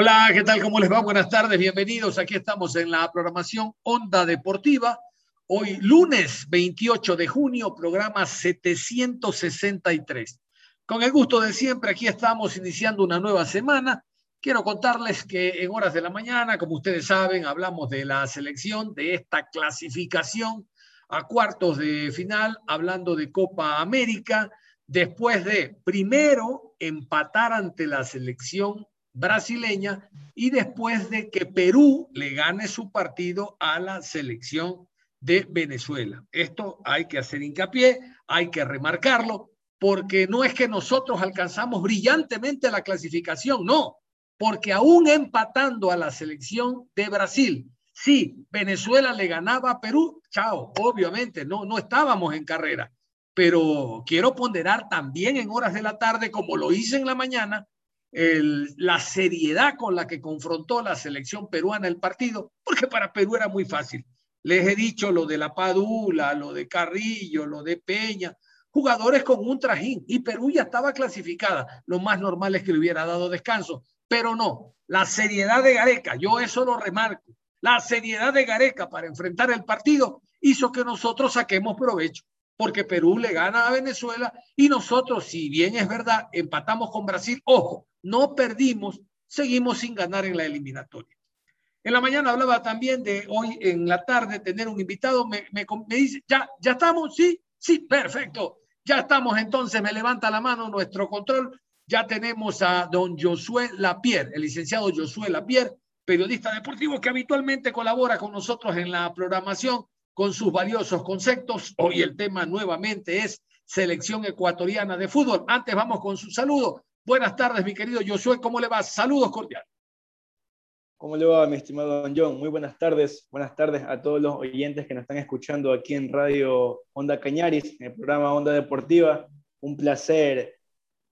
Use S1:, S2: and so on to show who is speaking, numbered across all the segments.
S1: Hola, ¿qué tal? ¿Cómo les va? Buenas tardes, bienvenidos. Aquí estamos en la programación Onda Deportiva. Hoy lunes 28 de junio, programa 763. Con el gusto de siempre, aquí estamos iniciando una nueva semana. Quiero contarles que en horas de la mañana, como ustedes saben, hablamos de la selección, de esta clasificación a cuartos de final, hablando de Copa América, después de primero empatar ante la selección brasileña y después de que Perú le gane su partido a la selección de Venezuela. Esto hay que hacer hincapié, hay que remarcarlo, porque no es que nosotros alcanzamos brillantemente la clasificación, no, porque aún empatando a la selección de Brasil, sí, Venezuela le ganaba a Perú, chao, obviamente, no, no estábamos en carrera, pero quiero ponderar también en horas de la tarde, como lo hice en la mañana, la seriedad con la que confrontó la selección peruana el partido, porque para Perú era muy fácil. Les he dicho lo de la Padula, lo de Carrillo, lo de Peña, jugadores con un trajín y Perú ya estaba clasificada. Lo más normal es que le hubiera dado descanso, pero no. La seriedad de Gareca, yo eso lo remarco. La seriedad de Gareca para enfrentar el partido hizo que nosotros saquemos provecho, porque Perú le gana a Venezuela y nosotros, si bien es verdad, empatamos con Brasil, ojo, no perdimos, seguimos sin ganar en la eliminatoria. En la mañana hablaba también de hoy en la tarde tener un invitado. Me, dice, ¿ya, ¿ya estamos? Sí, sí, perfecto. Ya estamos entonces, me levanta la mano nuestro control. Ya tenemos a don Josué Lapierre, el licenciado Josué Lapierre, periodista deportivo que habitualmente colabora con nosotros en la programación con sus valiosos conceptos. Hoy el tema nuevamente es selección ecuatoriana de fútbol. Antes vamos con su saludo. Buenas tardes, mi querido Josué, ¿cómo le va? Saludos cordiales.
S2: ¿Cómo le va, mi estimado Don John? Muy buenas tardes. Buenas tardes a todos los oyentes que nos están escuchando aquí en Radio Onda Cañaris, en el programa Onda Deportiva. Un placer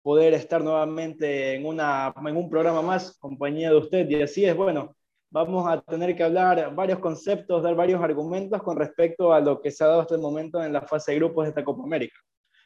S2: poder estar nuevamente en, una, en un programa más, compañía de usted. Y así es, bueno, vamos a tener que hablar varios conceptos, dar varios argumentos con respecto a lo que se ha dado hasta el momento en la fase de grupos de esta Copa América.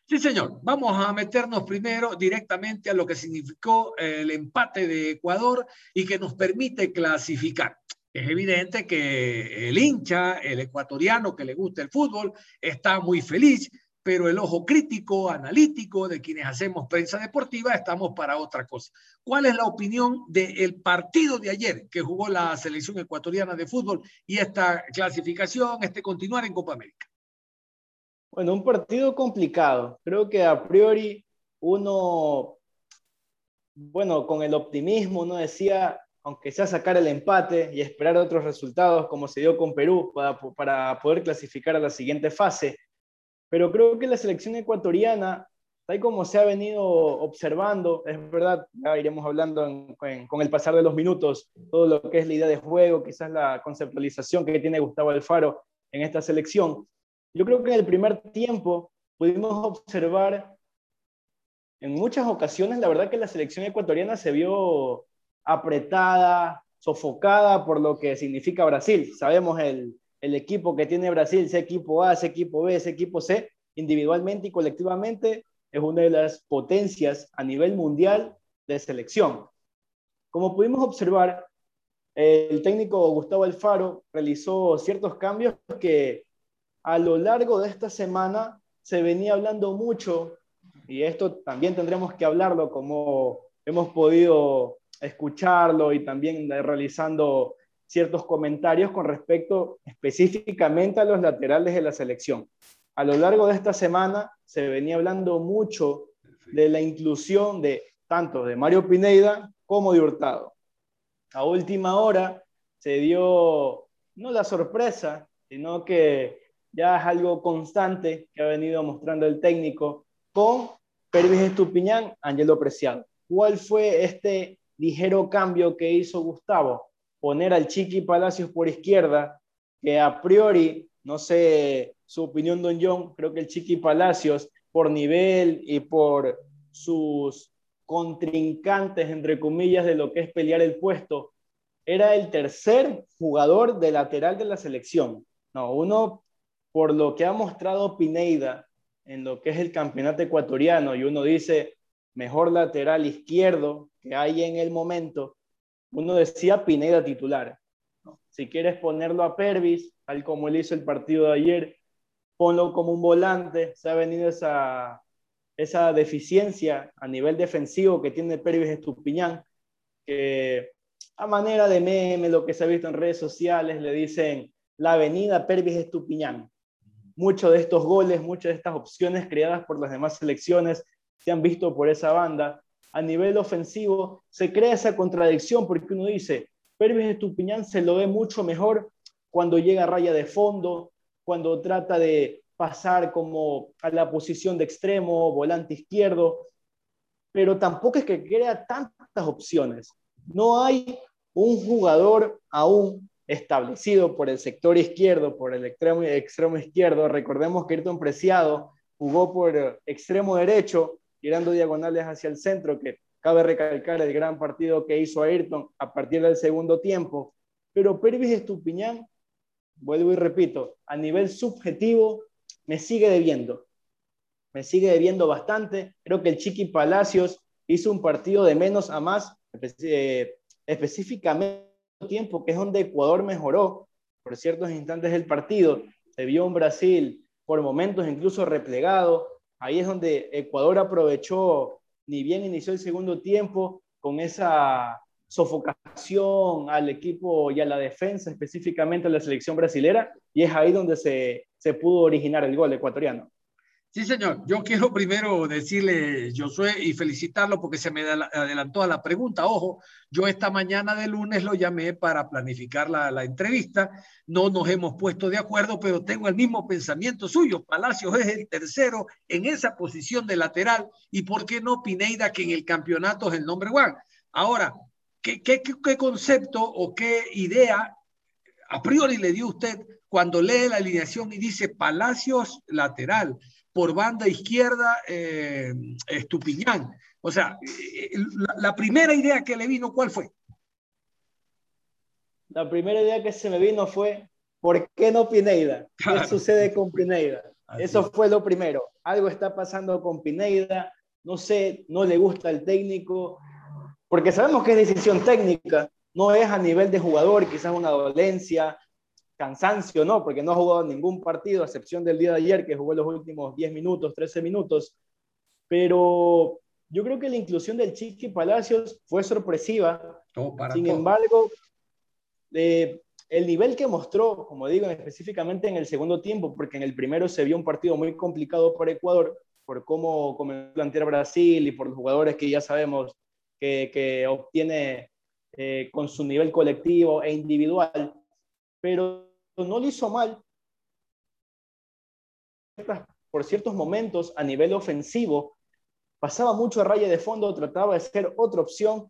S1: Sí, señor. Vamos a meternos primero directamente a lo que significó el empate de Ecuador y que nos permite clasificar. Es evidente que el hincha, el ecuatoriano que le gusta el fútbol, está muy feliz, pero el ojo crítico, analítico de quienes hacemos prensa deportiva, estamos para otra cosa. ¿Cuál es la opinión del partido de ayer que jugó la selección ecuatoriana de fútbol y esta clasificación, este continuar en Copa América?
S2: Bueno, un partido complicado. Creo que a priori uno, bueno, con el optimismo uno decía, aunque sea sacar el empate y esperar otros resultados como se dio con Perú para, poder clasificar a la siguiente fase. Pero creo que la selección ecuatoriana, tal como se ha venido observando, es verdad, ya iremos hablando con el pasar de los minutos, todo lo que es la idea de juego, quizás la conceptualización que tiene Gustavo Alfaro en esta selección, yo creo que en el primer tiempo pudimos observar en muchas ocasiones, la verdad que la selección ecuatoriana se vio apretada, sofocada por lo que significa Brasil. Sabemos el, el equipo que tiene Brasil, ese equipo A, ese equipo B, ese equipo C, individualmente y colectivamente, es una de las potencias a nivel mundial de selección. Como pudimos observar, el técnico Gustavo Alfaro realizó ciertos cambios que a lo largo de esta semana se venía hablando mucho, y esto también tendremos que hablarlo como hemos podido escucharlo y también realizando ciertos comentarios con respecto específicamente a los laterales de la selección. A lo largo de esta semana se venía hablando mucho de la inclusión de tanto de Mario Pineida como de Hurtado. A última hora se dio no la sorpresa, sino que ya es algo constante que ha venido mostrando el técnico con Pervis Estupiñán, Angelo Preciado. ¿Cuál fue este ligero cambio que hizo Gustavo? Poner al Chiqui Palacios por izquierda, que a priori, no sé su opinión, don John, creo que el Chiqui Palacios, por nivel y por sus contrincantes, entre comillas, de lo que es pelear el puesto, era el tercer jugador de lateral de la selección. No, uno, por lo que ha mostrado Pineida en lo que es el campeonato ecuatoriano, y uno dice, mejor lateral izquierdo que hay en el momento, uno decía Pineida titular. Si quieres ponerlo a Pervis, tal como él hizo el partido de ayer, ponlo como un volante, se ha venido esa, esa deficiencia a nivel defensivo que tiene Pervis Estupiñán, que a manera de meme, lo que se ha visto en redes sociales, le dicen la avenida Pervis Estupiñán. Muchos de estos goles, muchas de estas opciones creadas por las demás selecciones se han visto por esa banda. A nivel ofensivo se crea esa contradicción porque uno dice, Pervis Estupiñán se lo ve mucho mejor cuando llega a raya de fondo, cuando trata de pasar como a la posición de extremo, volante izquierdo, pero tampoco es que crea tantas opciones. No hay un jugador aún establecido por el sector izquierdo, por el extremo, extremo izquierdo. Recordemos que Ayrton Preciado jugó por extremo derecho, tirando diagonales hacia el centro, que cabe recalcar el gran partido que hizo Ayrton a partir del segundo tiempo. Pero Pervis Estupiñán, vuelvo y repito, a nivel subjetivo me sigue debiendo. Me sigue debiendo bastante. Creo que el Chiqui Palacios hizo un partido de menos a más, eh, específicamente tiempo, que es donde Ecuador mejoró por ciertos instantes del partido. Se vio un Brasil por momentos incluso replegado. Ahí es donde Ecuador aprovechó, ni bien inició el segundo tiempo, con esa sofocación al equipo y a la defensa, específicamente a la selección brasilera, y es ahí donde se, se pudo originar el gol ecuatoriano.
S1: Sí, señor. Yo quiero primero decirle, Josué, y felicitarlo porque se me adelantó a la pregunta. Ojo, yo esta mañana de lunes lo llamé para planificar la, la, entrevista. No nos hemos puesto de acuerdo, pero tengo el mismo pensamiento suyo. Palacios es el tercero en esa posición de lateral. ¿Y por qué no Pineida, que en el campeonato es el nombre one? Ahora, ¿qué, qué, qué concepto o qué idea a priori le dio usted cuando lee la alineación y dice Palacios lateral? Por banda izquierda eh, Estupiñán. O sea, eh, la, la, primera idea que le vino, ¿cuál fue?
S2: La primera idea que se me vino fue, ¿por qué no Pineida? ¿Qué sucede con Pineida? Así Eso fue lo primero. Algo está pasando con Pineida, no sé, no le gusta el técnico, porque sabemos que es decisión técnica, no es a nivel de jugador, quizás una dolencia, cansancio, no, porque no ha jugado ningún partido, a excepción del día de ayer, que jugó los últimos 10 minutos, 13 minutos. Pero yo creo que la inclusión del Chiqui Palacios fue sorpresiva. Sin todo. embargo, eh, el nivel que mostró, como digo, específicamente en el segundo tiempo, porque en el primero se vio un partido muy complicado para Ecuador, por cómo comenzó a plantear Brasil y por los jugadores que ya sabemos que, que obtiene eh, con su nivel colectivo e individual. Pero no lo hizo mal por ciertos momentos a nivel ofensivo, pasaba mucho a raya de fondo, trataba de ser otra opción.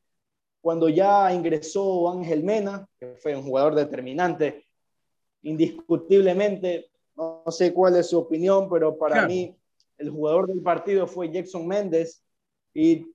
S2: Cuando ya ingresó Ángel Mena, que fue un jugador determinante, indiscutiblemente, no sé cuál es su opinión, pero para claro. mí el jugador del partido fue Jackson Méndez. Y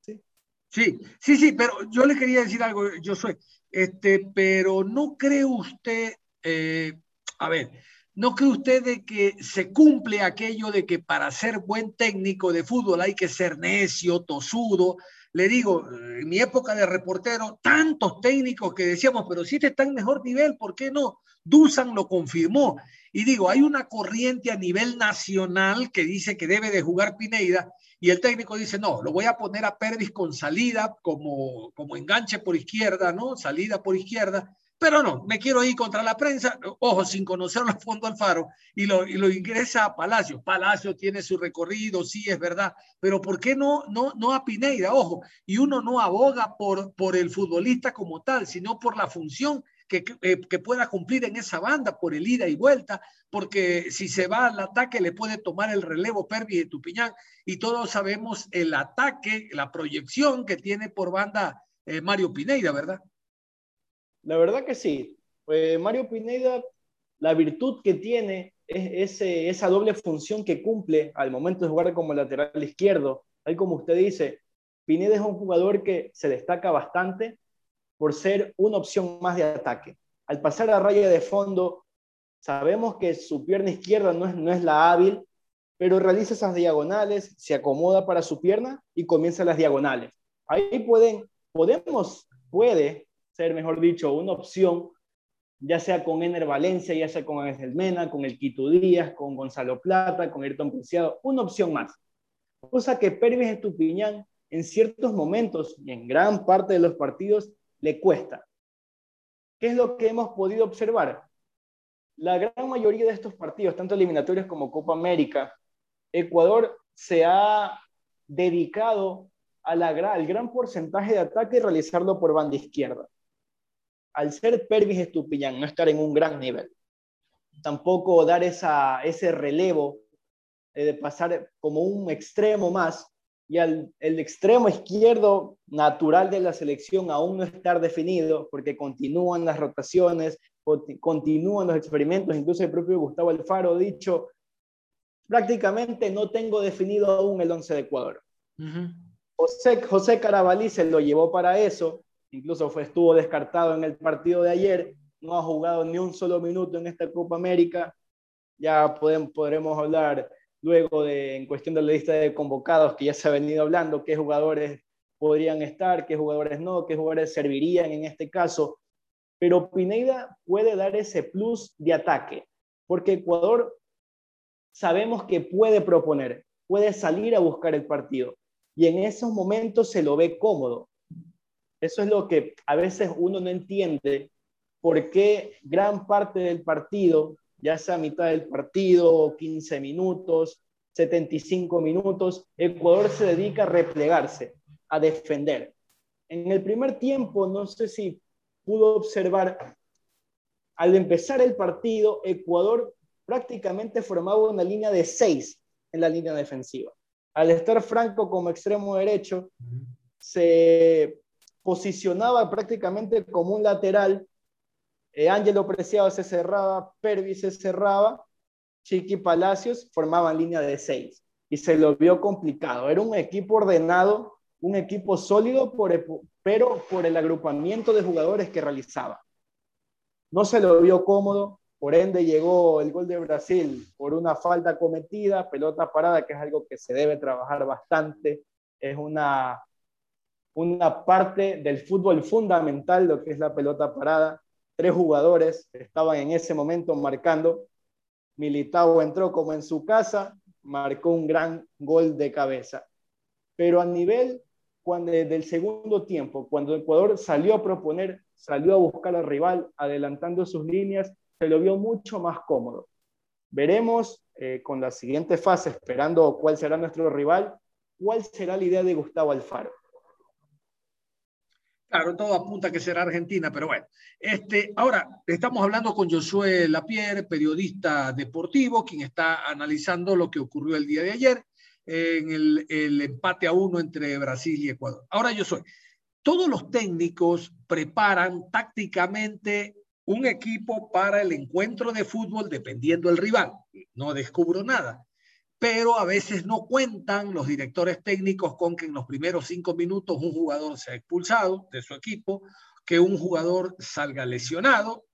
S1: sí. sí, sí, sí, pero yo le quería decir algo, yo soy, este, pero no cree usted eh, a ver, ¿no cree usted de que se cumple aquello de que para ser buen técnico de fútbol hay que ser necio, tosudo? Le digo, en mi época de reportero, tantos técnicos que decíamos, pero si este está en mejor nivel, ¿por qué no? Dusan lo confirmó. Y digo, hay una corriente a nivel nacional que dice que debe de jugar Pineida y el técnico dice, no, lo voy a poner a Pervis con salida como, como enganche por izquierda, ¿no? Salida por izquierda pero no, me quiero ir contra la prensa, ojo, sin conocerlo a fondo Alfaro, y lo, y lo ingresa a Palacio. Palacio tiene su recorrido, sí, es verdad, pero ¿por qué no, no, no a Pineida? Ojo, y uno no aboga por, por el futbolista como tal, sino por la función que, eh, que, pueda cumplir en esa banda por el ida y vuelta, porque si se va al ataque le puede tomar el relevo Pervis de Tupiñán y todos sabemos el ataque, la proyección que tiene por banda eh, Mario Pineida, ¿verdad?
S2: La verdad que sí. Eh, Mario Pineida, la virtud que tiene es esa doble función que cumple al momento de jugar como lateral izquierdo. Ahí como usted dice, Pineda es un jugador que se destaca bastante por ser una opción más de ataque. Al pasar a raya de fondo, sabemos que su pierna izquierda no es, no es la hábil, pero realiza esas diagonales, se acomoda para su pierna y comienza las diagonales. Ahí pueden, podemos, puede ser, mejor dicho, una opción, ya sea con Ener Valencia, ya sea con Ángel Mena, con el Quito Díaz, con Gonzalo Plata, con Ayrton Preciado, una opción más. Cosa que Pervis Estupiñán en ciertos momentos y en gran parte de los partidos le cuesta. ¿Qué es lo que hemos podido observar? La gran mayoría de estos partidos, tanto eliminatorios como Copa América, Ecuador se ha dedicado al gran porcentaje de ataque y realizarlo por banda izquierda. Al ser Pervis Estupiñán, no estar en un gran nivel, tampoco dar esa, ese relevo eh, de pasar como un extremo más, y al, el extremo izquierdo natural de la selección aún no estar definido porque continúan las rotaciones, continúan los experimentos, incluso el propio Gustavo Alfaro ha dicho, prácticamente no tengo definido aún el 11 de Ecuador. José, José Carabalí se lo llevó para eso, incluso fue, estuvo descartado en el partido de ayer, no ha jugado ni un solo minuto en esta Copa América, ya podemos, podremos hablar luego de, en cuestión de la lista de convocados que ya se ha venido hablando, qué jugadores podrían estar, qué jugadores no, qué jugadores servirían en este caso. Pero Pineda puede dar ese plus de ataque, porque Ecuador sabemos que puede proponer, puede salir a buscar el partido y en esos momentos se lo ve cómodo. Eso es lo que a veces uno no entiende, por qué gran parte del partido ya sea mitad del partido, 15 minutos, 75 minutos, Ecuador se dedica a replegarse, a defender. En el primer tiempo, no sé si pudo observar, al empezar el partido, Ecuador prácticamente formaba una línea de seis en la línea defensiva. Al estar Franco como extremo derecho, se posicionaba prácticamente como un lateral eh, Ángelo Preciado se cerraba, Pervis se cerraba, Chiqui Palacios formaban línea de seis y se lo vio complicado. Era un equipo ordenado, un equipo sólido, pero por el agrupamiento de jugadores que realizaba. No se lo vio cómodo, por ende llegó el gol de Brasil por una falta cometida, pelota parada, que es algo que se debe trabajar bastante. Es una, una parte del fútbol fundamental, lo que es la pelota parada tres jugadores estaban en ese momento marcando. Militao entró como en su casa, marcó un gran gol de cabeza. Pero a nivel cuando, del segundo tiempo, cuando Ecuador salió a proponer, salió a buscar al rival, adelantando sus líneas, se lo vio mucho más cómodo. Veremos eh, con la siguiente fase, esperando cuál será nuestro rival, cuál será la idea de Gustavo Alfaro.
S1: Claro, todo apunta que será Argentina, pero bueno. Este, ahora, estamos hablando con Josué Lapierre, periodista deportivo, quien está analizando lo que ocurrió el día de ayer en el, el empate a uno entre Brasil y Ecuador. Ahora, Josué, todos los técnicos preparan tácticamente un equipo para el encuentro de fútbol dependiendo del rival. No descubro nada pero a veces no cuentan los directores técnicos con que en los primeros cinco minutos un jugador sea expulsado de su equipo, que un jugador salga lesionado,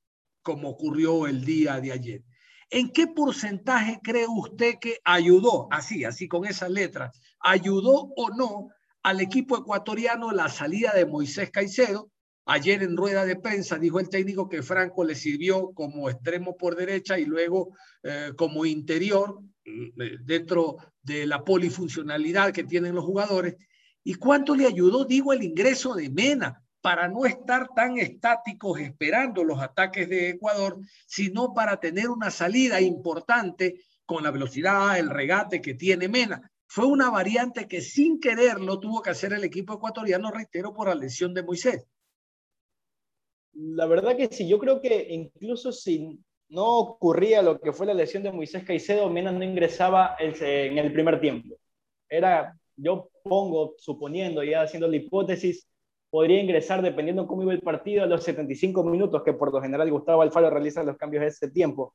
S1: como ocurrió el día de ayer. ¿En qué porcentaje cree usted que ayudó, así, así con esas letras, ayudó o no al equipo ecuatoriano la salida de Moisés Caicedo? Ayer en rueda de prensa dijo el técnico que Franco le sirvió como extremo por derecha y luego eh, como interior dentro de la polifuncionalidad que tienen los jugadores. ¿Y cuánto le ayudó, digo, el ingreso de Mena para no estar tan estáticos esperando los ataques de Ecuador, sino para tener una salida importante con la velocidad, el regate que tiene Mena? Fue una variante que sin quererlo tuvo que hacer el equipo ecuatoriano, reitero, por la lesión de Moisés.
S2: La verdad que sí, yo creo que incluso si no ocurría lo que fue la lesión de Moisés Caicedo, Mena no ingresaba en el primer tiempo. Era, yo pongo, suponiendo, ya haciendo la hipótesis, podría ingresar dependiendo cómo iba el partido a los 75 minutos, que por lo general Gustavo Alfaro realiza los cambios de ese tiempo.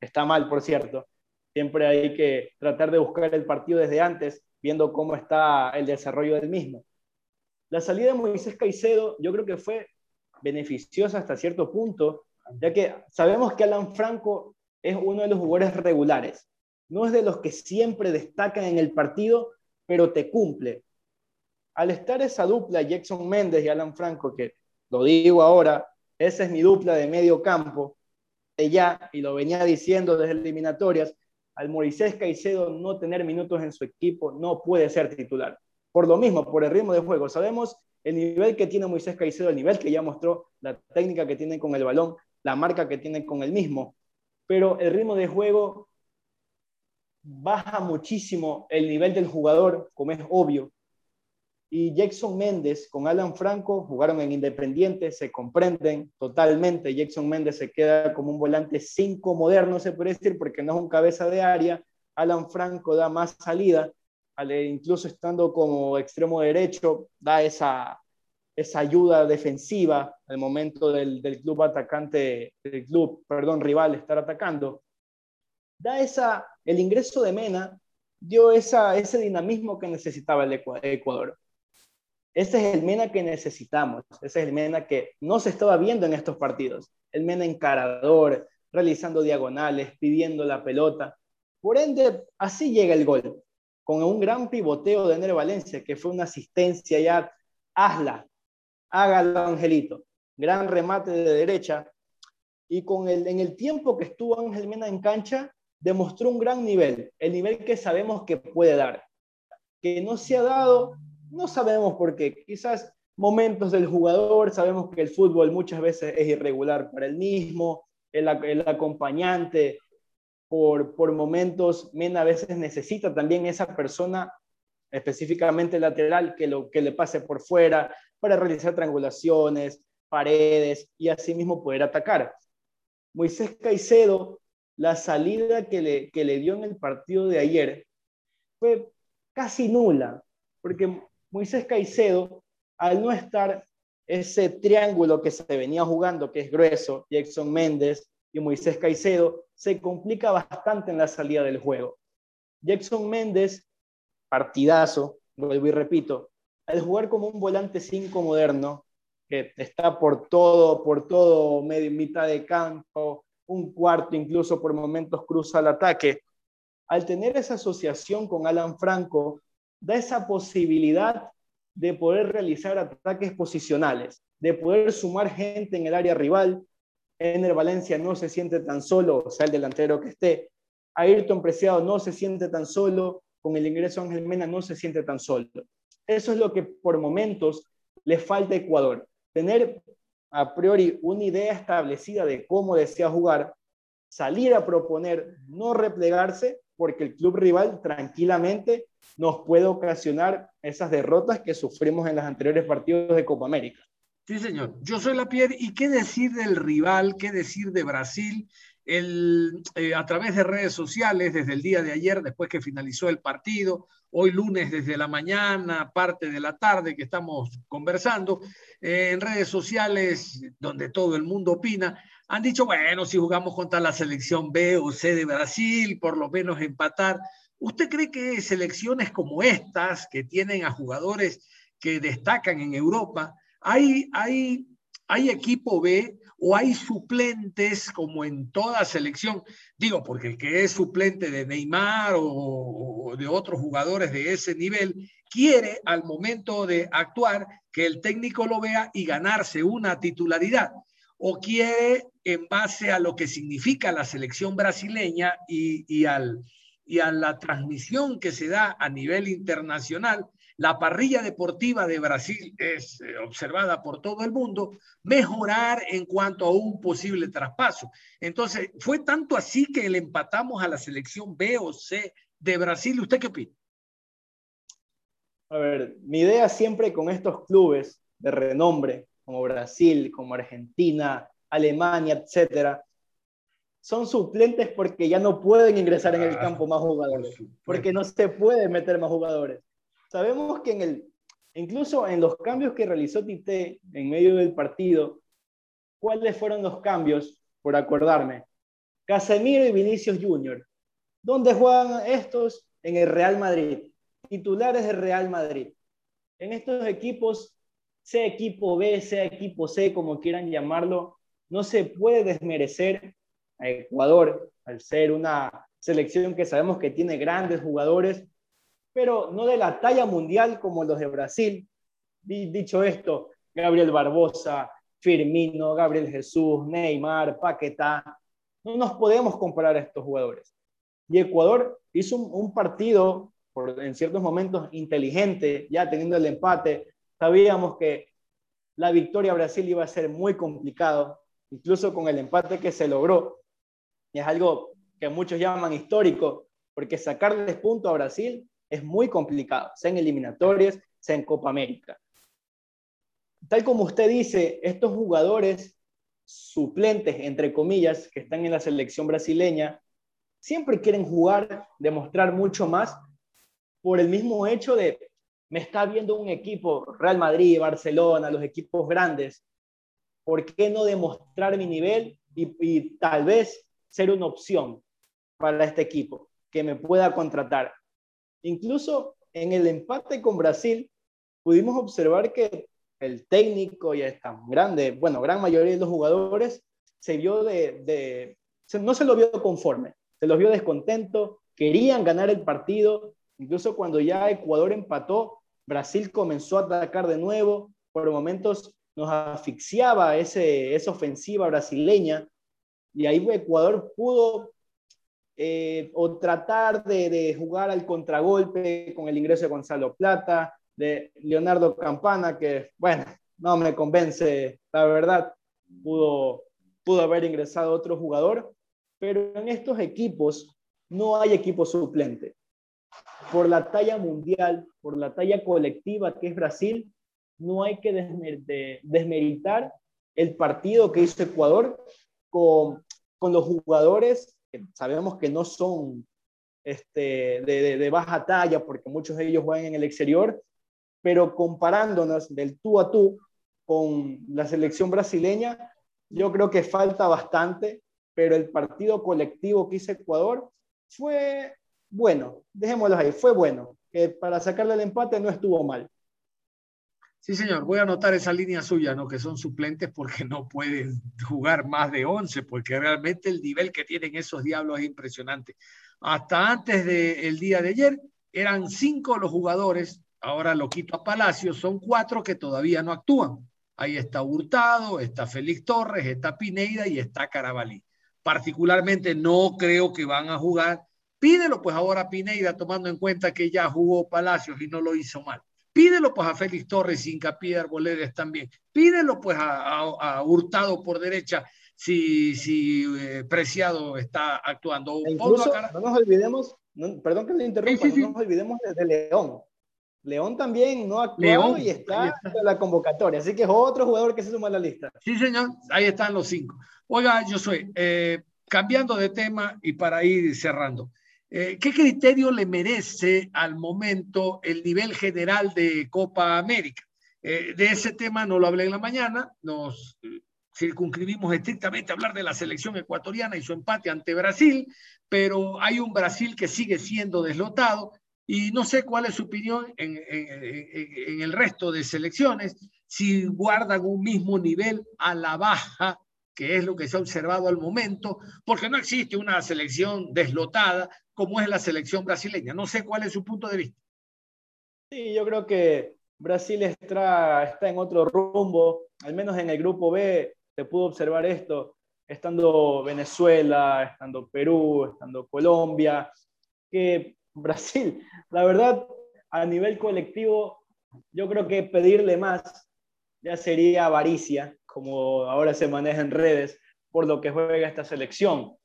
S2: Está mal, por cierto. Siempre hay que tratar de buscar el partido desde antes, viendo cómo está el desarrollo del mismo. La salida de Moisés Caicedo yo creo que fue beneficiosa hasta cierto punto, ya que sabemos que Alan Franco es uno de los jugadores regulares. No es de los que siempre destacan en el partido, pero te cumple. Al estar esa dupla, Jackson Méndez y Alan Franco, que lo digo ahora, esa es mi dupla de medio campo, ya, y lo venía diciendo desde eliminatorias, al Moisés Caicedo no tener minutos en su equipo no puede ser titular. Por lo mismo, por el ritmo de juego. Sabemos el nivel que tiene Moisés Caicedo, el nivel que ya mostró, la técnica que tiene con el balón, la marca que tiene con el mismo. Pero el ritmo de juego baja muchísimo el nivel del jugador, como es obvio. Y Jackson Méndez con Alan Franco jugaron en Independiente, se comprenden totalmente. Jackson Méndez se queda como un volante 5 moderno, se puede decir, porque no es un cabeza de área. Alan Franco da más salida incluso estando como extremo derecho, da esa, esa ayuda defensiva al momento del, del, club atacante, del club, perdón, rival estar atacando. Da esa, el ingreso de Mena dio esa, ese dinamismo que necesitaba el Ecuador. Ese es el Mena que necesitamos, ese es el Mena que no se estaba viendo en estos partidos. El Mena encarador, realizando diagonales, pidiendo la pelota. Por ende, así llega el gol con un gran pivoteo de Ener Valencia, que fue una asistencia ya, hazla, hágalo Angelito, gran remate de derecha, y con el, en el tiempo que estuvo Ángel Mena en cancha, demostró un gran nivel, el nivel que sabemos que puede dar, que no se ha dado, no sabemos por qué, quizás momentos del jugador, sabemos que el fútbol muchas veces es irregular para el mismo, el, el acompañante. Por, momentos, Mena a veces necesita también esa persona específicamente lateral que, lo, que le pase por fuera para realizar triangulaciones, paredes y asimismo poder atacar. Moisés Caicedo, la salida que le, que le dio en el partido de ayer fue casi nula, porque Moisés Caicedo, al no estar ese triángulo que se venía jugando, que es grueso, Jackson Méndez y Moisés Caicedo, se complica bastante en la salida del juego. Jackson Méndez, partidazo, vuelvo y repito, al jugar como un volante 5 moderno, que está por todo, por todo, medio, mitad de campo, un cuarto incluso por momentos cruza el ataque, al tener esa asociación con Alan Franco, da esa posibilidad de poder realizar ataques posicionales, de poder sumar gente en el área rival, Ener Valencia no se siente tan solo, o sea, el delantero que esté. Ayrton Preciado no se siente tan solo, con el ingreso de Ángel Mena no se siente tan solo. Eso es lo que por momentos le falta a Ecuador. Tener a priori una idea establecida de cómo desea jugar, salir a proponer, no replegarse, porque el club rival tranquilamente nos puede ocasionar esas derrotas que sufrimos en los anteriores partidos de Copa América.
S1: Sí, señor. Yo soy la Pierre. ¿Y qué decir del rival? ¿Qué decir de Brasil? El, eh, a través de redes sociales, desde el día de ayer, después que finalizó el partido, hoy lunes desde la mañana, parte de la tarde que estamos conversando, eh, en redes sociales, donde todo el mundo opina, han dicho, bueno, si jugamos contra la selección B o C de Brasil, por lo menos empatar. ¿Usted cree que selecciones como estas, que tienen a jugadores que destacan en Europa, hay, hay, hay equipo B o hay suplentes como en toda selección. Digo, porque el que es suplente de Neymar o, de otros jugadores de ese nivel quiere al momento de actuar que el técnico lo vea y ganarse una titularidad. O quiere en base a lo que significa la selección brasileña y, y, al, y a la transmisión que se da a nivel internacional, la parrilla deportiva de Brasil es eh, observada por todo el mundo, mejorar en cuanto a un posible traspaso. Entonces, fue tanto así que le empatamos a la selección B o C de Brasil. ¿Usted qué opina?
S2: A ver, mi idea siempre con estos clubes de renombre, como Brasil, como Argentina, Alemania, etcétera, son suplentes porque ya no pueden ingresar en el
S1: Ah,
S2: campo más jugadores, porque no se puede meter más jugadores. Sabemos que en el, incluso en los cambios que realizó Tite en medio del partido, ¿cuáles fueron los cambios? Por acordarme. Casemiro y Vinicius Junior. ¿Dónde juegan estos? En el Real Madrid. Titulares del Real Madrid. En estos equipos, sea equipo B, sea equipo C, como quieran llamarlo, no se puede desmerecer a Ecuador al ser una selección que sabemos que tiene grandes jugadores, pero no de la talla mundial como los de Brasil. Di- Dicho esto, Gabriel Barbosa, Firmino, Gabriel Jesús, Neymar, Paquetá, no nos podemos comparar a estos jugadores. Y Ecuador hizo un, partido, en ciertos momentos, inteligente, ya teniendo el empate. Sabíamos que la victoria a Brasil iba a ser muy complicado, incluso con el empate que se logró. Y es algo que muchos llaman histórico, porque sacarles punto a Brasil es muy complicado, sea en eliminatorias, sea en Copa América. Tal como usted dice, estos jugadores suplentes, entre comillas, que están en la selección brasileña, siempre quieren jugar, demostrar mucho más por el mismo hecho de, me está viendo un equipo, Real Madrid, Barcelona, los equipos grandes, ¿por qué no demostrar mi nivel y, y tal vez ser una opción para este equipo que me pueda contratar? Incluso en el empate con Brasil, pudimos observar que el técnico y esta grande, bueno, gran mayoría de los jugadores se vio de, no se lo vio conforme, se los vio descontento, querían ganar el partido, incluso cuando ya Ecuador empató, Brasil comenzó a atacar de nuevo, por momentos nos asfixiaba ese, esa ofensiva brasileña, y ahí Ecuador pudo eh, o tratar de, jugar al contragolpe con el ingreso de Gonzalo Plata, de Leonardo Campana, que, bueno, no me convence, la verdad, pudo, pudo haber ingresado otro jugador, pero en estos equipos no hay equipo suplente. Por la talla mundial, por la talla colectiva que es Brasil, no hay que desmer- de- desmeritar el partido que hizo Ecuador con, con los jugadores sabemos que no son este, de, de- de baja talla, porque muchos de ellos juegan en el exterior, pero comparándonos del tú a tú con la selección brasileña, yo creo que falta bastante, pero el partido colectivo que hizo Ecuador fue bueno, dejémoslo ahí, fue bueno, que para sacarle el empate no estuvo mal.
S1: Sí, señor, voy a anotar esa línea suya, ¿no? Que son suplentes porque no pueden jugar más de 11, porque realmente el nivel que tienen esos diablos es impresionante. Hasta antes del día de ayer eran cinco los jugadores, ahora lo quito a Palacio, son cuatro que todavía no actúan. Ahí está Hurtado, está Félix Torres, está Pineida y está Carabalí. Particularmente no creo que van a jugar. Pídelo pues ahora a Pineida, tomando en cuenta que ya jugó Palacios y no lo hizo mal. Pídelo pues a Félix Torres Hincapié de Arboledes también. Pídelo pues a, a- a Hurtado por derecha si, si eh, Preciado está actuando.
S2: E incluso, no nos olvidemos, no- perdón que le interrumpa,
S1: Sí, sí, sí.
S2: no nos olvidemos de, León. León también no ha actuado
S1: León,
S2: y está,
S1: está.
S2: en la convocatoria, así que es otro jugador que se suma a la lista.
S1: Sí, señor, ahí están los cinco. Oiga, yo soy, cambiando de tema y para ir cerrando, eh, ¿qué criterio le merece al momento el nivel general de Copa América? Eh, de ese tema no lo hablé en la mañana, nos eh, circunscribimos estrictamente a hablar de la selección ecuatoriana y su empate ante Brasil, pero hay un Brasil que sigue siendo deslotado y no sé cuál es su opinión en, en- en- en el resto de selecciones, si guardan un mismo nivel a la baja, que es lo que se ha observado al momento, porque no existe una selección deslotada como es la selección brasileña. No sé cuál es su punto de vista.
S2: Sí, yo creo que Brasil está, en otro rumbo, al menos en el grupo B se pudo observar esto, estando Venezuela, estando Perú, estando Colombia, que Brasil, la verdad, a nivel colectivo, yo creo que pedirle más ya sería avaricia, como ahora se maneja en redes, por lo que juega esta selección.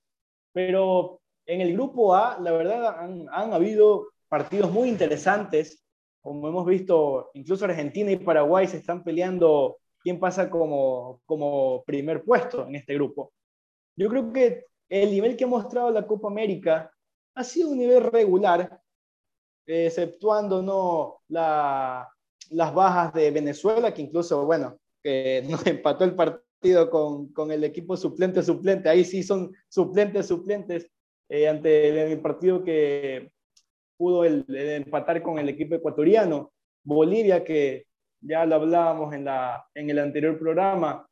S2: Pero en el grupo A, la verdad, han, han habido partidos muy interesantes como hemos visto, incluso Argentina y Paraguay se están peleando quién pasa como, como primer puesto en este grupo. Yo creo que el nivel que ha mostrado la Copa América ha sido un nivel regular, exceptuando ¿no? La, las bajas de Venezuela, que incluso, bueno, que nos empató el partido con, con el equipo suplente-suplente. Ahí sí son suplentes-suplentes eh, ante el, partido que pudo el, empatar con el equipo ecuatoriano. Bolivia, que ya lo hablábamos en, la, en el anterior programa,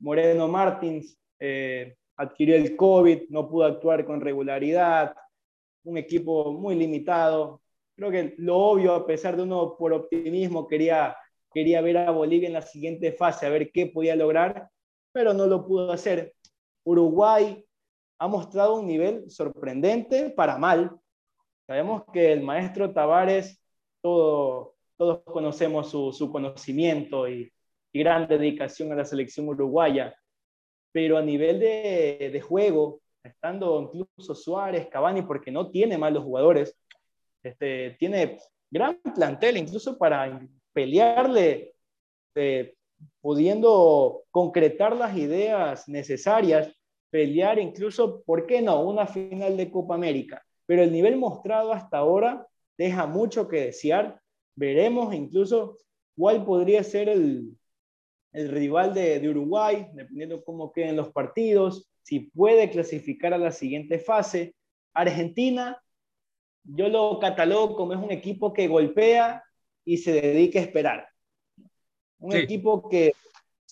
S2: Moreno Martins eh, adquirió el COVID, no pudo actuar con regularidad, un equipo muy limitado. Creo que lo obvio, a pesar de uno por optimismo quería, quería ver a Bolivia en la siguiente fase, a ver qué podía lograr, pero no lo pudo hacer. Uruguay ha mostrado un nivel sorprendente para mal. Sabemos que el maestro Tavares, todo, todos conocemos su, conocimiento y, y, gran dedicación a la selección uruguaya, pero a nivel de, de juego, estando incluso Suárez, Cavani, porque no tiene malos jugadores, este, tiene gran plantel incluso para pelearle, eh, pudiendo concretar las ideas necesarias, pelear incluso, ¿por qué no?, una final de Copa América. Pero el nivel mostrado hasta ahora deja mucho que desear. Veremos incluso cuál podría ser el, el rival de, de, Uruguay, dependiendo cómo queden los partidos, si puede clasificar a la siguiente fase. Argentina, yo lo catalogo como es un equipo que golpea y se dedica a esperar. Un sí. equipo que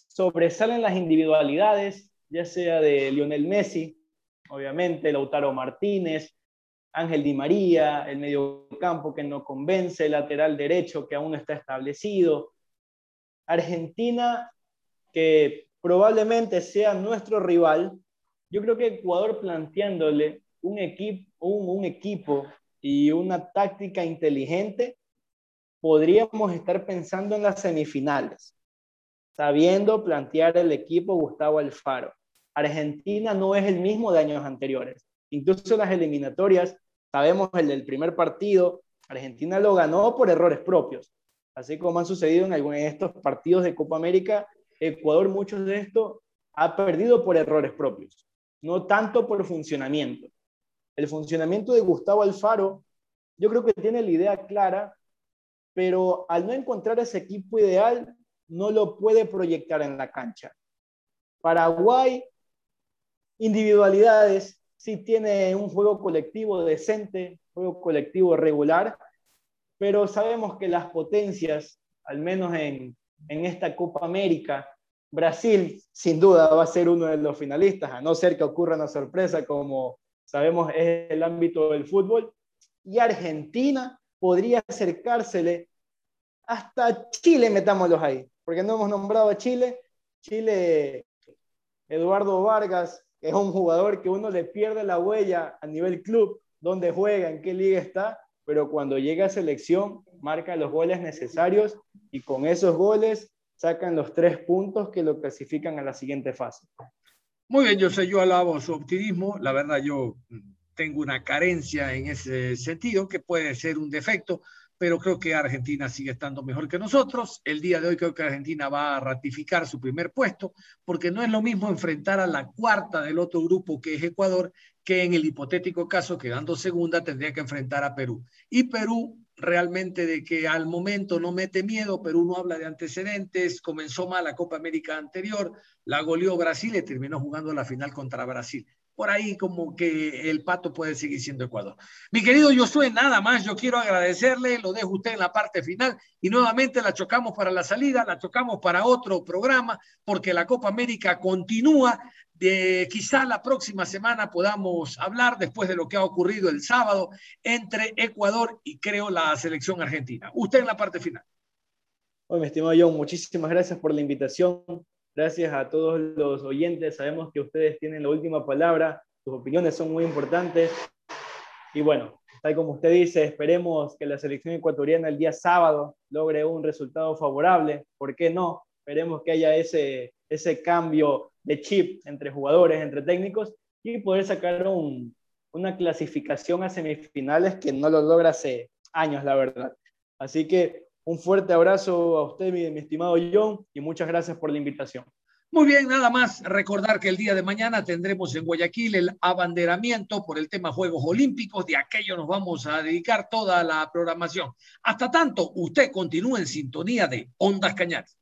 S2: sobresale en las individualidades, ya sea de Lionel Messi, obviamente, Lautaro Martínez, Ángel Di María, el mediocampo que no convence, el lateral derecho que aún está establecido, Argentina, que probablemente sea nuestro rival, yo creo que Ecuador planteándole un equipo, un equipo y una táctica inteligente, podríamos estar pensando en las semifinales, sabiendo plantear el equipo Gustavo Alfaro. Argentina no es el mismo de años anteriores. Incluso en las eliminatorias, sabemos el del primer partido, Argentina lo ganó por errores propios así como han sucedido en algunos de estos partidos de Copa América, Ecuador muchos de estos ha perdido por errores propios, no tanto por funcionamiento. El funcionamiento de Gustavo Alfaro, yo creo que tiene la idea clara, pero al no encontrar ese equipo ideal, no lo puede proyectar en la cancha. Paraguay, individualidades, sí tiene un juego colectivo decente, juego colectivo regular, pero sabemos que las potencias, al menos en, en esta Copa América, Brasil sin duda va a ser uno de los finalistas, a no ser que ocurra una sorpresa como sabemos es el ámbito del fútbol, y Argentina podría acercársele hasta Chile, metámoslos ahí, porque no hemos nombrado a Chile. Chile, Eduardo Vargas, es un jugador que uno le pierde la huella a nivel club, dónde juega, en qué liga está, pero cuando llega a selección marca los goles necesarios y con esos goles sacan los tres puntos que lo clasifican a la siguiente fase.
S1: Muy bien, yo sé, yo alabo su optimismo, la verdad yo tengo una carencia en ese sentido que puede ser un defecto, pero creo que Argentina sigue estando mejor que nosotros. El día de hoy creo que Argentina va a ratificar su primer puesto, porque no es lo mismo enfrentar a la cuarta del otro grupo que es Ecuador que en el hipotético caso, quedando segunda, tendría que enfrentar a Perú. Y Perú realmente de que al momento no mete miedo, Perú no habla de antecedentes, comenzó mal la Copa América anterior, la goleó Brasil y terminó jugando la final contra Brasil. Por ahí como que el pato puede seguir siendo Ecuador. Mi querido Josué, nada más, yo quiero agradecerle, lo dejo usted en la parte final y nuevamente la chocamos para la salida, la chocamos para otro programa, porque la Copa América continúa de quizá la próxima semana podamos hablar después de lo que ha ocurrido el sábado entre Ecuador y creo la selección argentina. Usted en la parte final.
S2: Hoy, mi estimado John, muchísimas gracias por la invitación. Gracias a todos los oyentes. Sabemos que ustedes tienen la última palabra. Sus opiniones son muy importantes. Y bueno, tal como usted dice, esperemos que la selección ecuatoriana el día sábado logre un resultado favorable. ¿Por qué no? Esperemos que haya ese, ese cambio de chip entre jugadores, entre técnicos, y poder sacar un, una clasificación a semifinales que no lo logra hace años, la verdad. Así que Un fuerte abrazo a usted, mi, mi estimado John, y muchas gracias por la invitación.
S1: Muy bien, nada más recordar que el día de mañana tendremos en Guayaquil el abanderamiento por el tema Juegos Olímpicos. De aquello nos vamos a dedicar toda la programación. Hasta tanto, usted continúe en sintonía de Ondas Cañares.